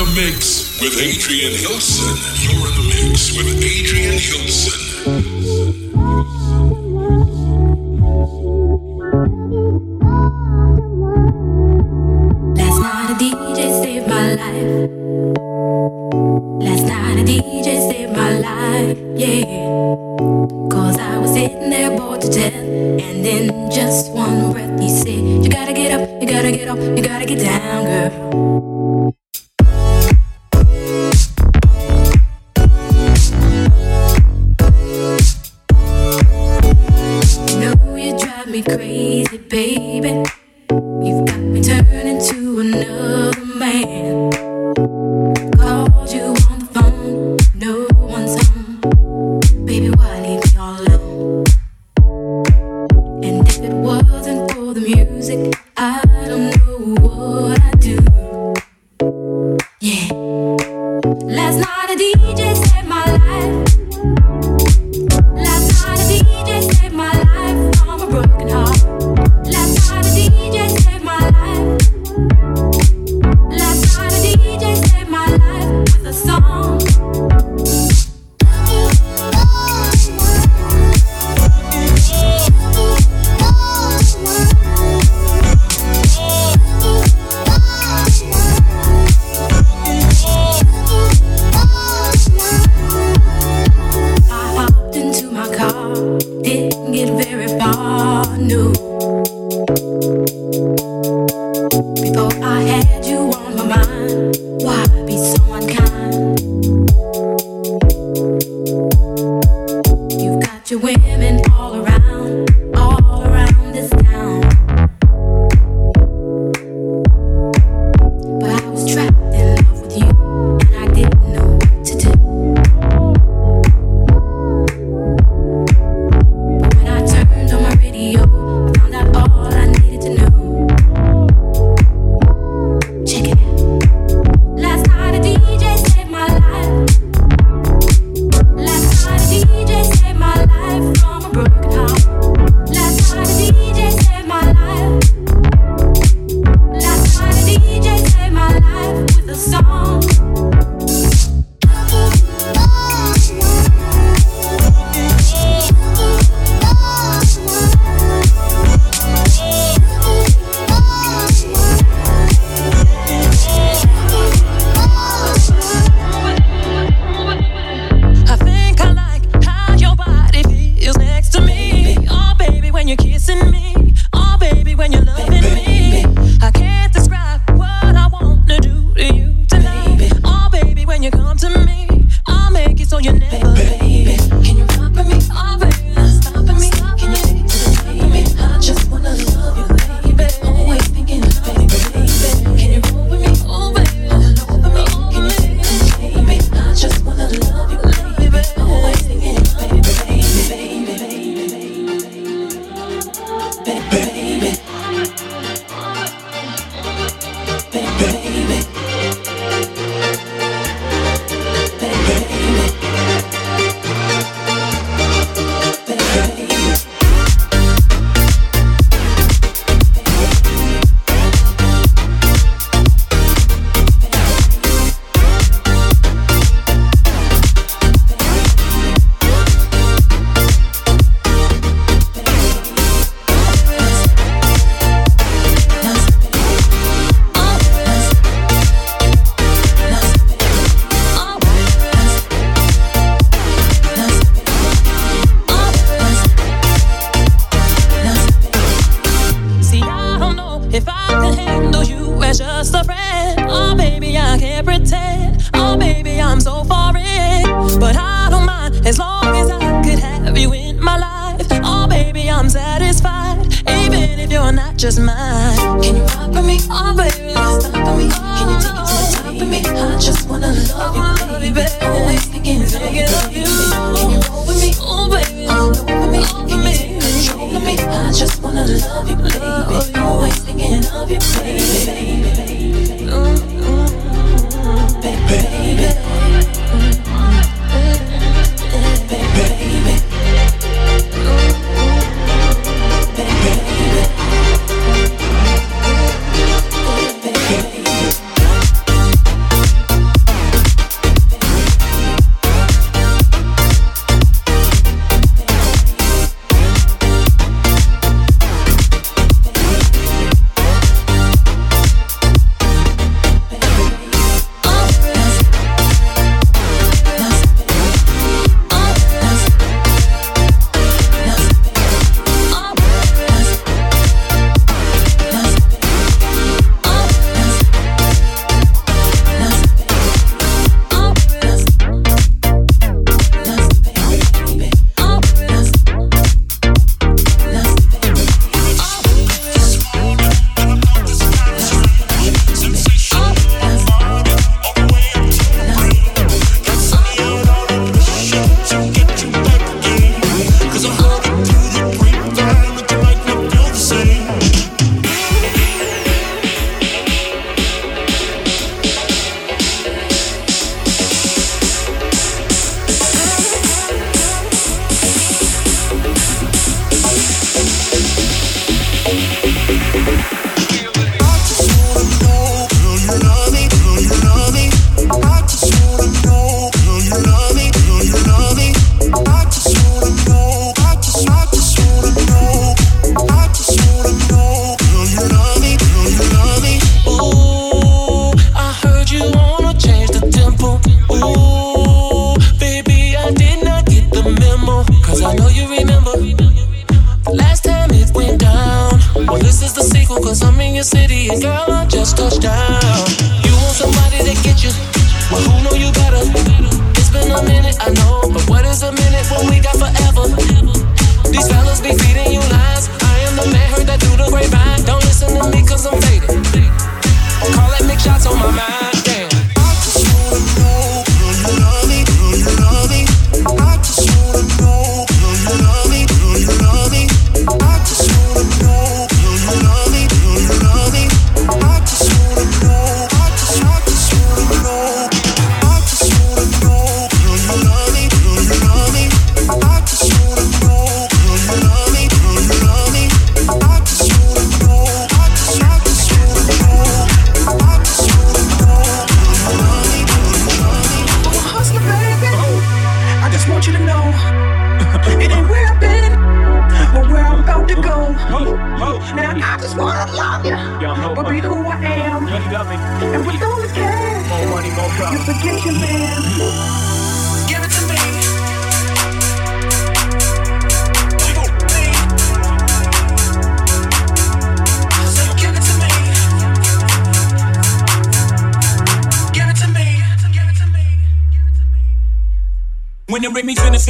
the mix with Adrian Hilson. You're in the mix with Adrian Hilson. Last night a DJ saved my life. Last night a DJ saved my life, yeah. Cause I was sitting there bored to death. And then just one breath, he said, You gotta get up, you gotta get up, you gotta get down.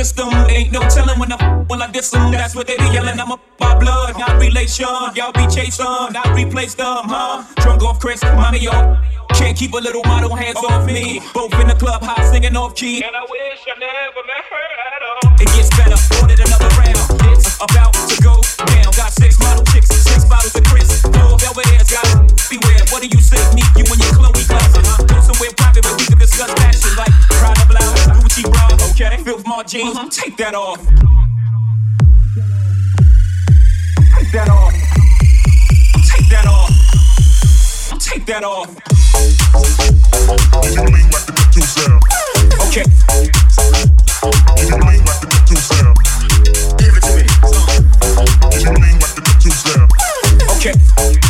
System. Ain't no telling when I when I diss them. That's what they be yelling. I'm a by blood, not relation. Y'all be chased on, not replaced them, huh? Drunk off Chris, mommy, yo. Can't keep a little model hands off me. Both in the club, high singing off key. And I wish I never met her at all. It gets better, ordered another round. It's about Filth my jeans, mm-hmm. take that off. Take that off. Take that off. Take that off. You lean like the two sound. Okay. You lean like the two sound. Give it to me. You lean like the two sound. Okay.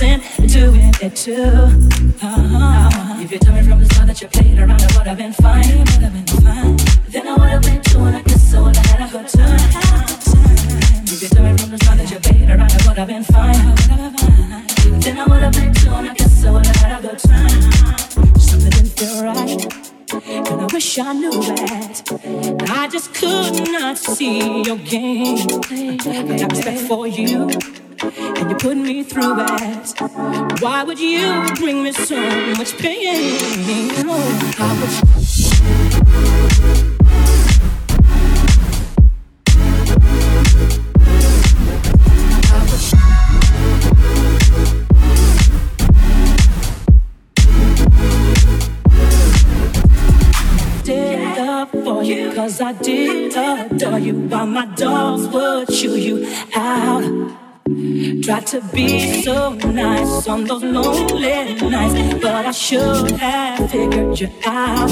Wasn't doing it too. Uh-huh. If you told me from the start that you played around, I would have been fine. Then I would have been doing I guess I would have had a good time. If you told me from the start that you played around, I would have been fine. Then I would have been torn. I guess I would have had a good time. Something didn't feel right. And I wish I knew that. I just could not see your game. I respect for you. And you put me through that. Why would you bring me so much pain? Oh, Cause I did adore you while my dogs would chew you out. Tried to be so nice on those lonely nights, but I should have figured you out.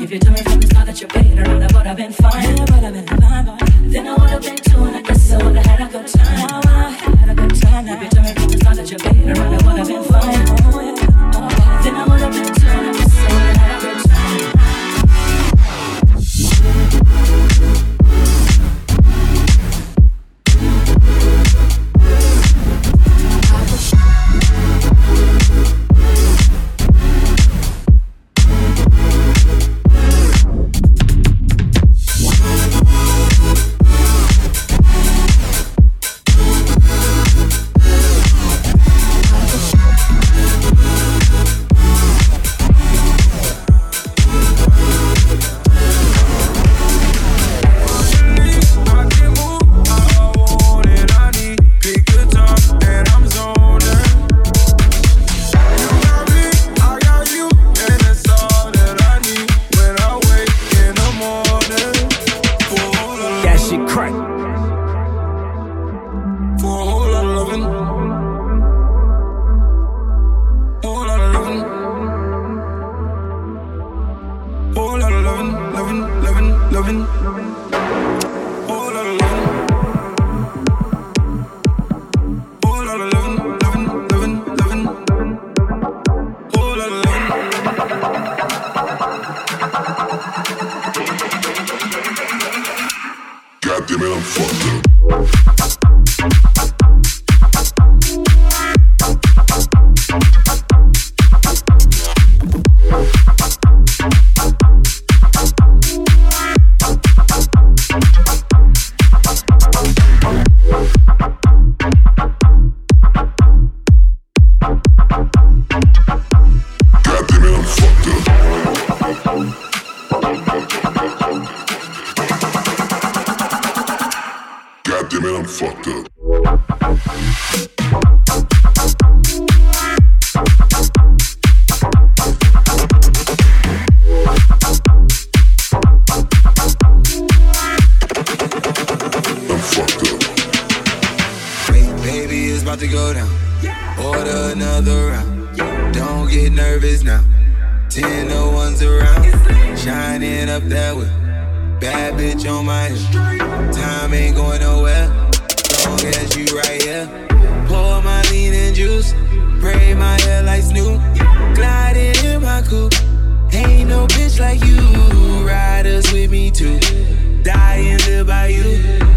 If you told me from the start that you're around, I would have been fine. I would have been fine. Then I would have been too, and I guess I would have had a good time. I had a good time. If you told me from the start that you're around, I would have been fine. no bitch like you. Riders with me too. Die and live by you.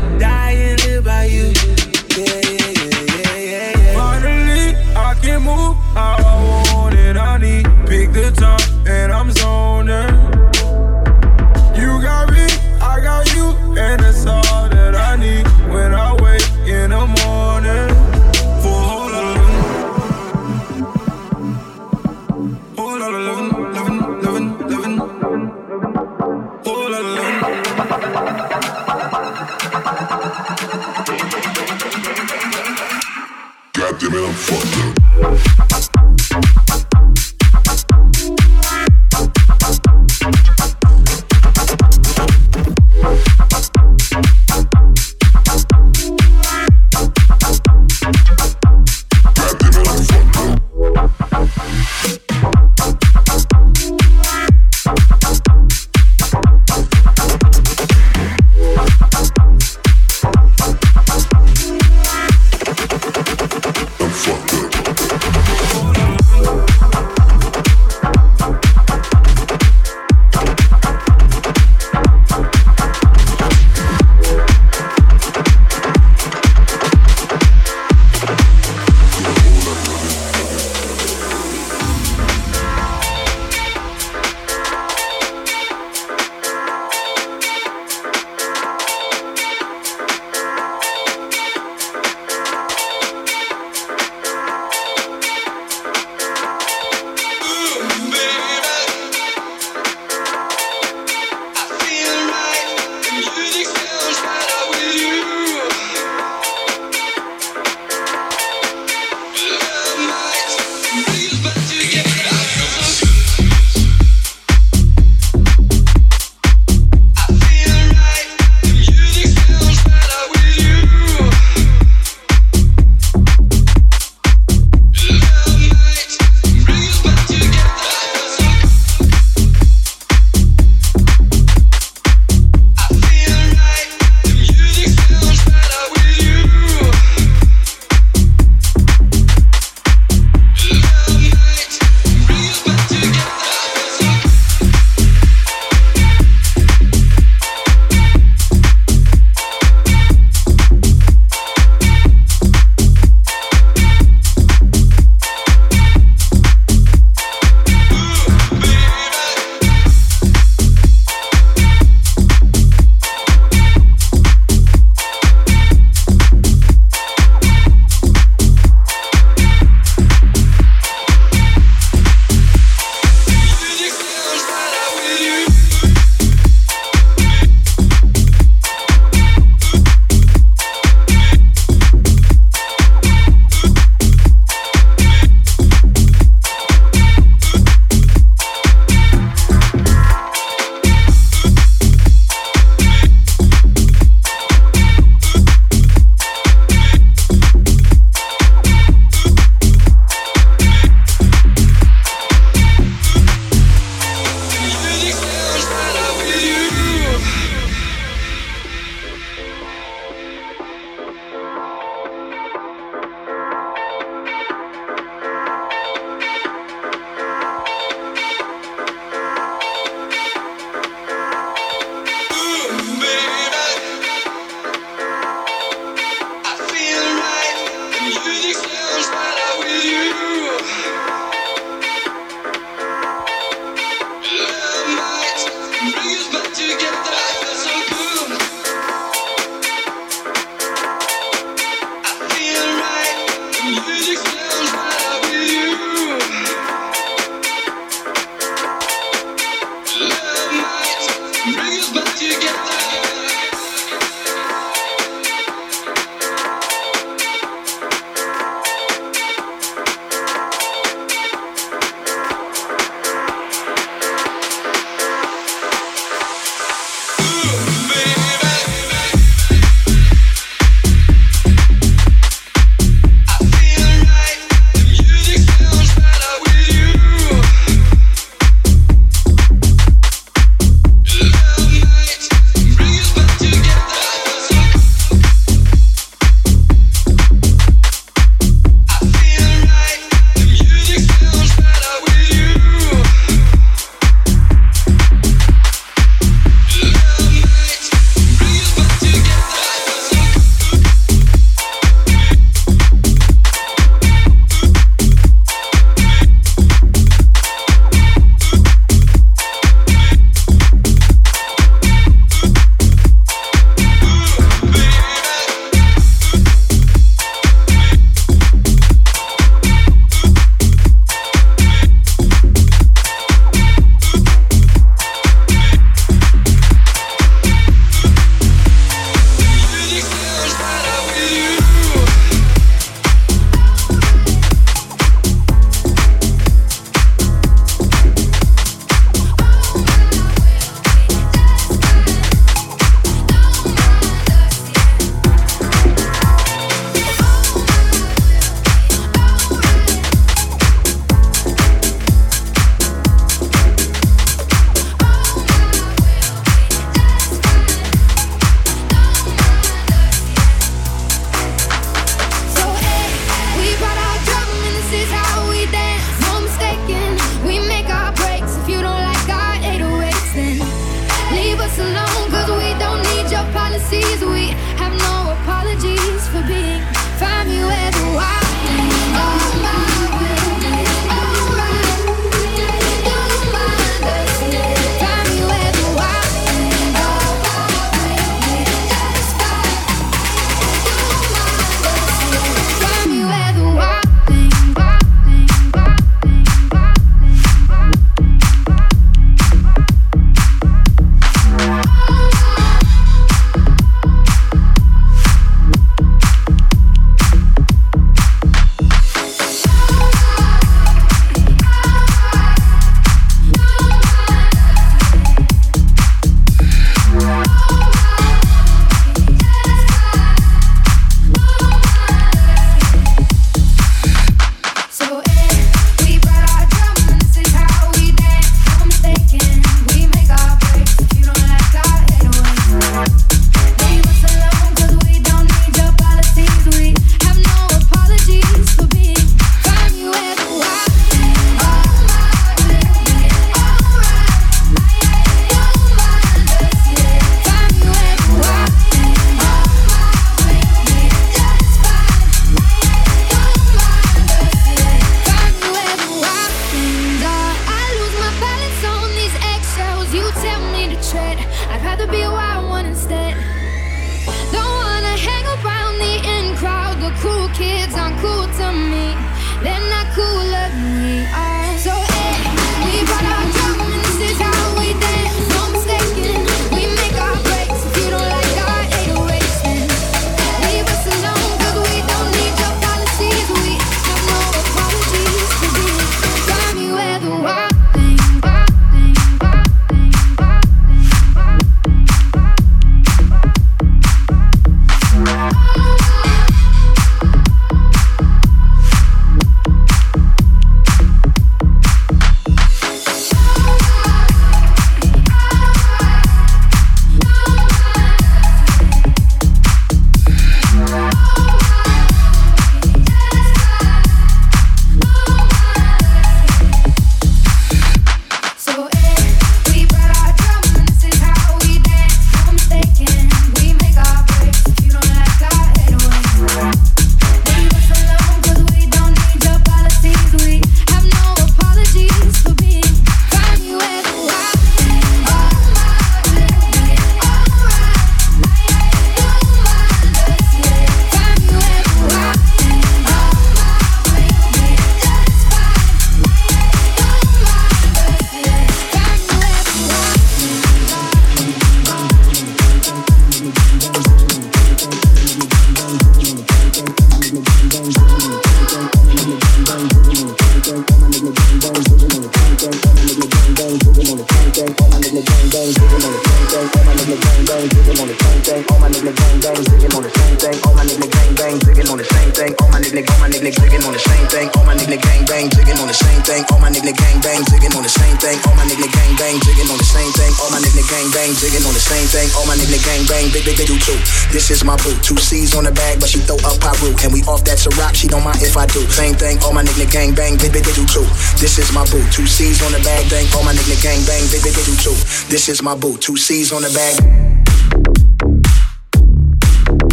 is my boo. Two C's on the bag, but she throw up Pyru. And we off that a rock, she don't mind if I do. Same thing, all my nigga gang bang, they, they, do too. This is my boo. Two C's on the bag, bang, all my nigga gang bang, they, they, do too. This is my boo. Two C's on the bag.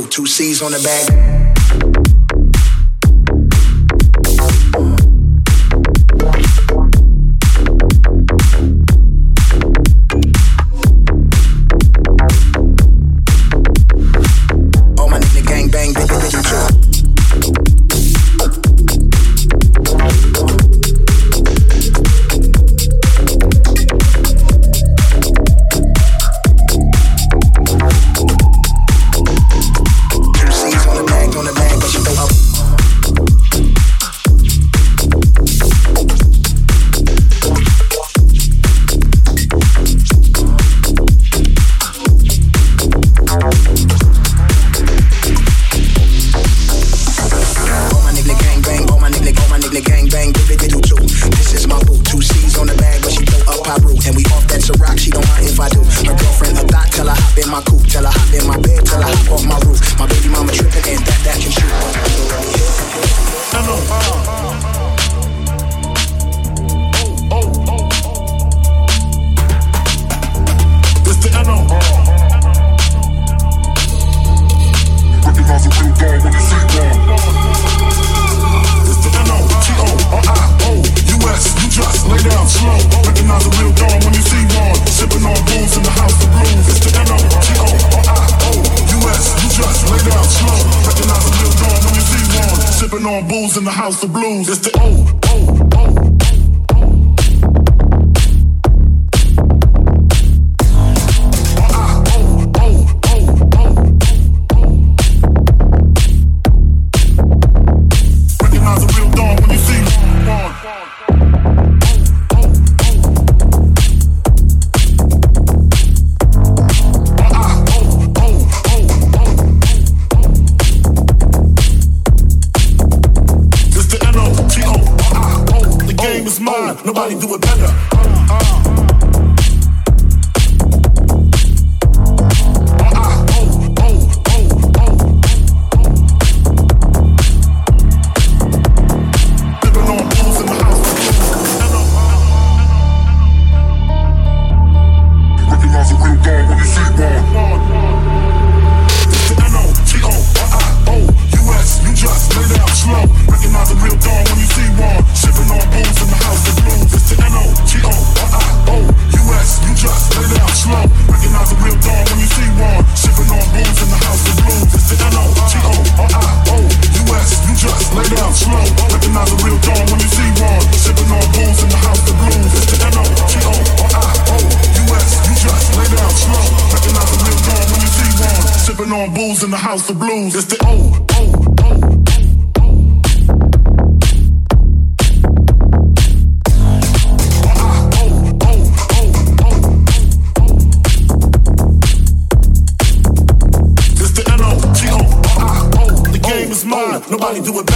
Two C's on the back. house of blues. It's the house of blues. It's the O, Nobody do it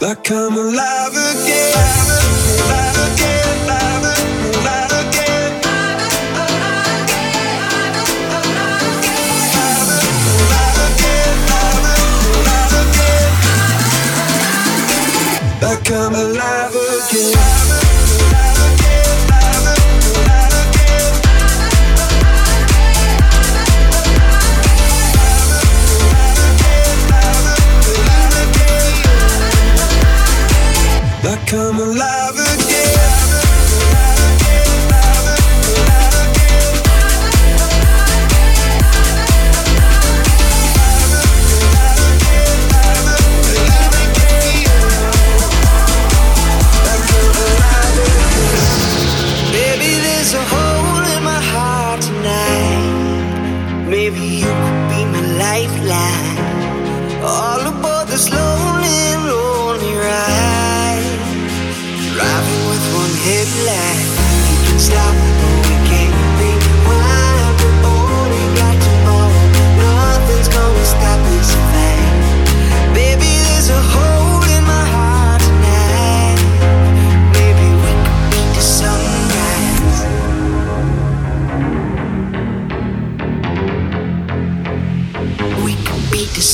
Like I'm alive again. Alive again. come alive.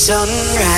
sunrise.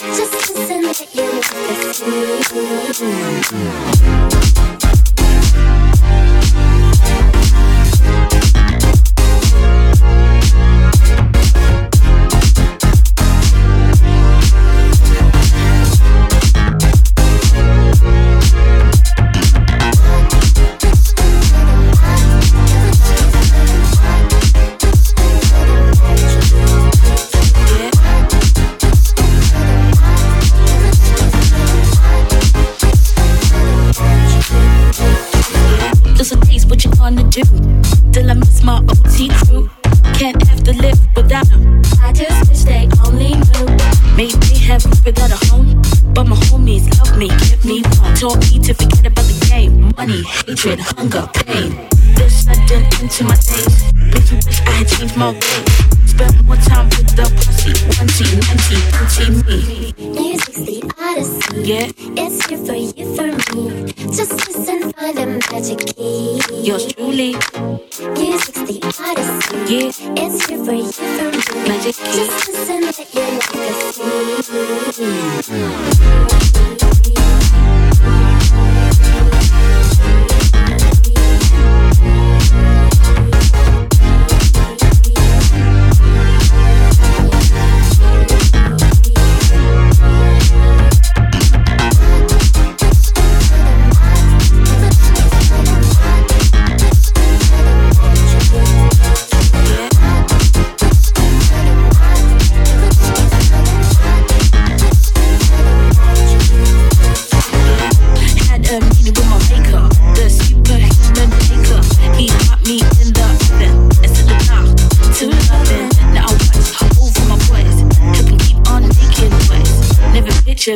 just listen to you.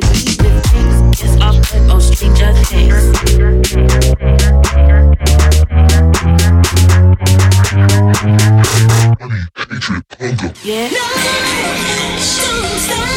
did things. I'll put stranger things. Money, hatred, hunger. Yeah. No, don't stop.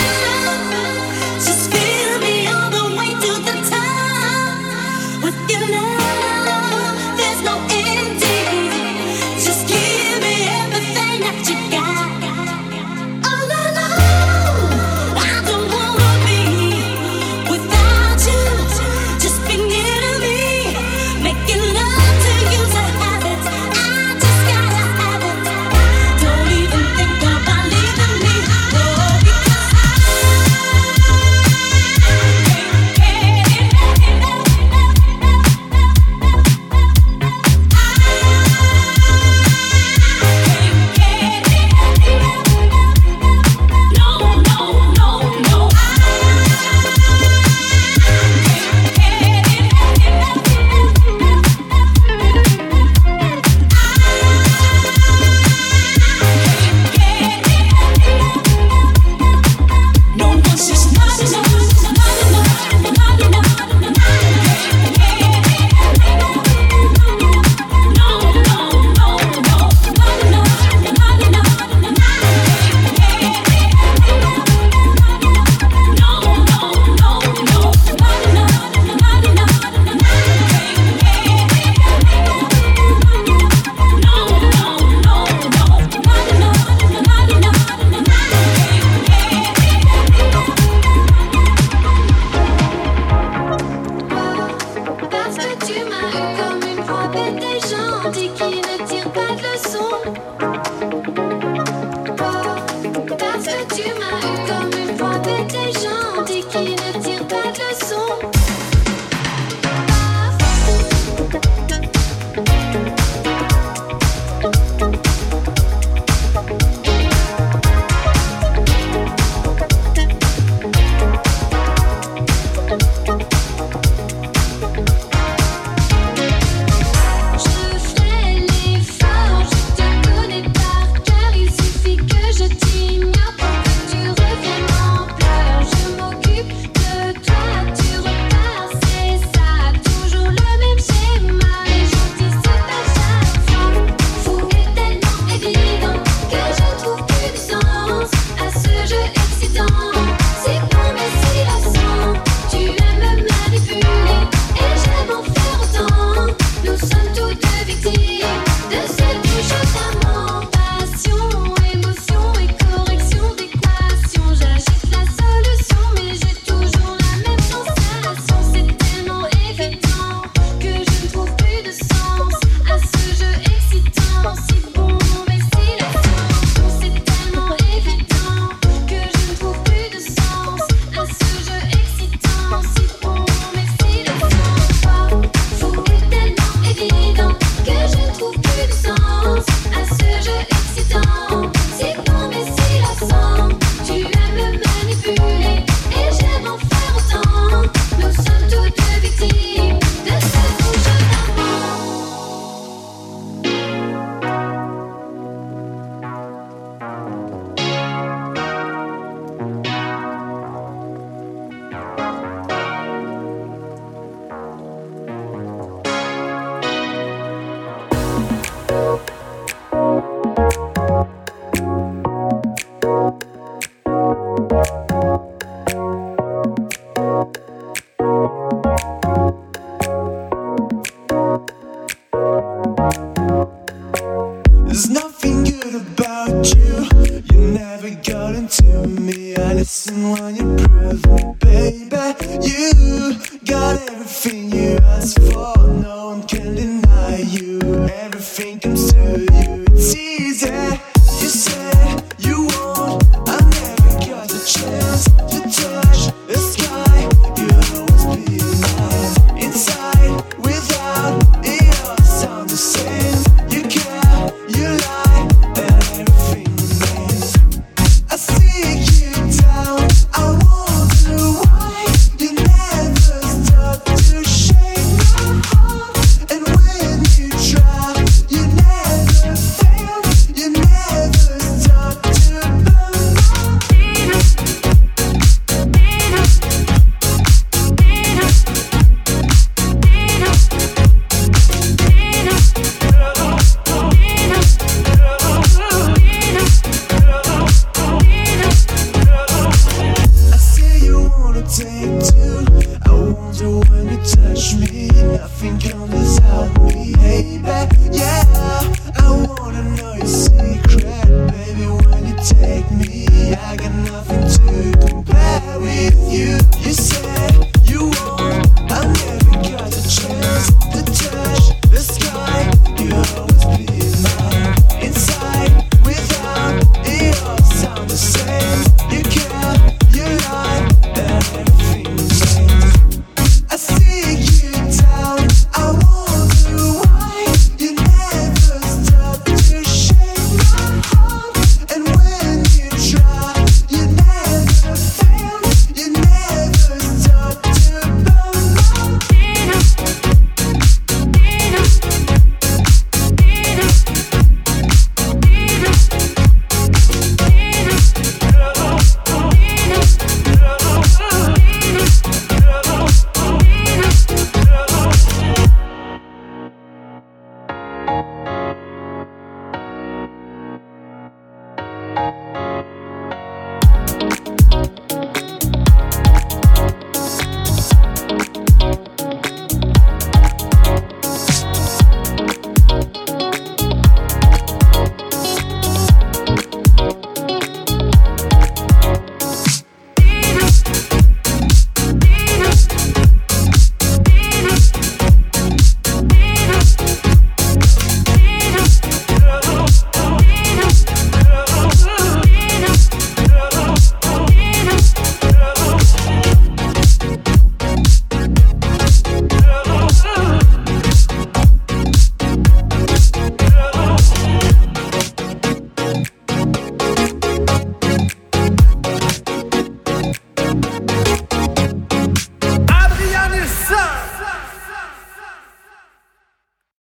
you.